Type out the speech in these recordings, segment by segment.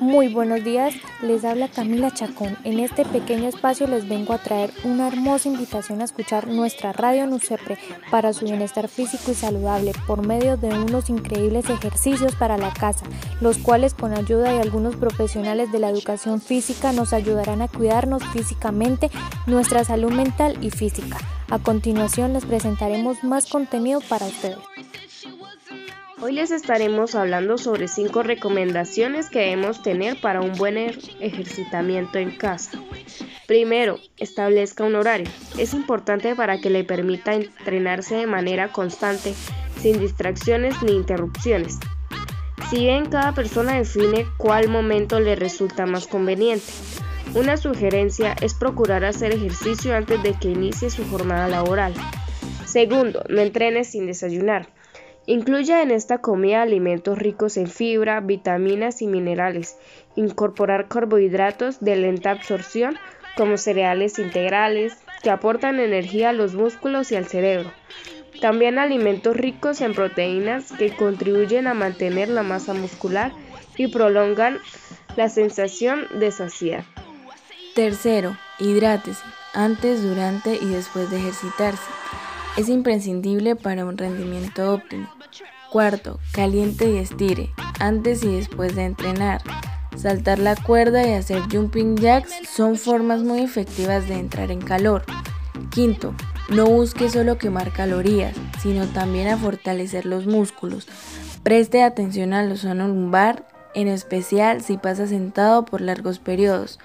Muy buenos días, les habla Camila Chacón. En este pequeño espacio les vengo a traer una hermosa invitación a escuchar nuestra radio NUCEPRE para su bienestar físico y saludable por medio de unos increíbles ejercicios para la casa, los cuales con ayuda de algunos profesionales de la educación física nos ayudarán a cuidarnos físicamente, nuestra salud mental y física. A continuación les presentaremos más contenido para ustedes. Hoy les estaremos hablando sobre 5 recomendaciones que debemos tener para un buen er-, ejercitamiento en casa. Primero, establezca un horario. Es importante para que le permita entrenarse de manera constante, sin distracciones ni interrupciones. Si bien cada persona define cuál momento le resulta más conveniente. Una sugerencia es procurar hacer ejercicio antes de que inicie su jornada laboral. Segundo, no entrene sin desayunar. Incluya en esta comida alimentos ricos en fibra, vitaminas y minerales. Incorporar carbohidratos de lenta absorción como cereales integrales que aportan energía a los músculos y al cerebro. También alimentos ricos en proteínas que contribuyen a mantener la masa muscular y prolongan la sensación de saciedad. Tercero, hidrátese antes, durante y después de ejercitarse. Es imprescindible para un rendimiento óptimo. Cuarto, caliente y estire, antes y después de entrenar. Saltar la cuerda y hacer jumping jacks son formas muy efectivas de entrar en calor. Quinto, no busque solo quemar calorías, sino también a fortalecer los músculos. Preste atención a la zona lumbar, en especial si pasa sentado por largos periodos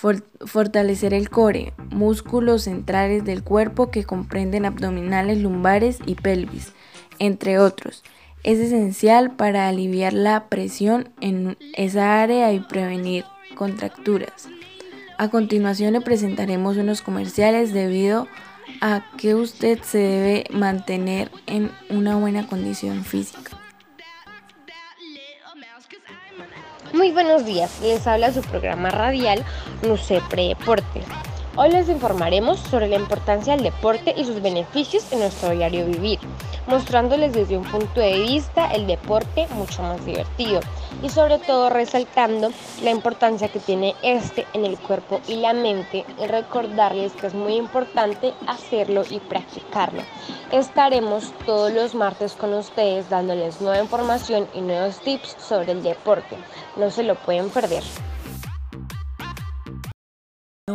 fortalecer el core, músculos centrales del cuerpo que comprenden abdominales, lumbares y pelvis, entre otros. Es esencial para aliviar la presión en esa área y prevenir contracturas. A continuación le presentaremos unos comerciales debido a que usted se debe mantener en una buena condición física. Muy buenos días, les habla su programa radial Nucepre Deporte. Hoy les informaremos sobre la importancia del deporte y sus beneficios en nuestro diario vivir, mostrándoles desde un punto de vista el deporte mucho más divertido y sobre todo resaltando la importancia que tiene este en el cuerpo y la mente y recordarles que es muy importante hacerlo y practicarlo. Estaremos todos los martes con ustedes dándoles nueva información y nuevos tips sobre el deporte. No se lo pueden perder.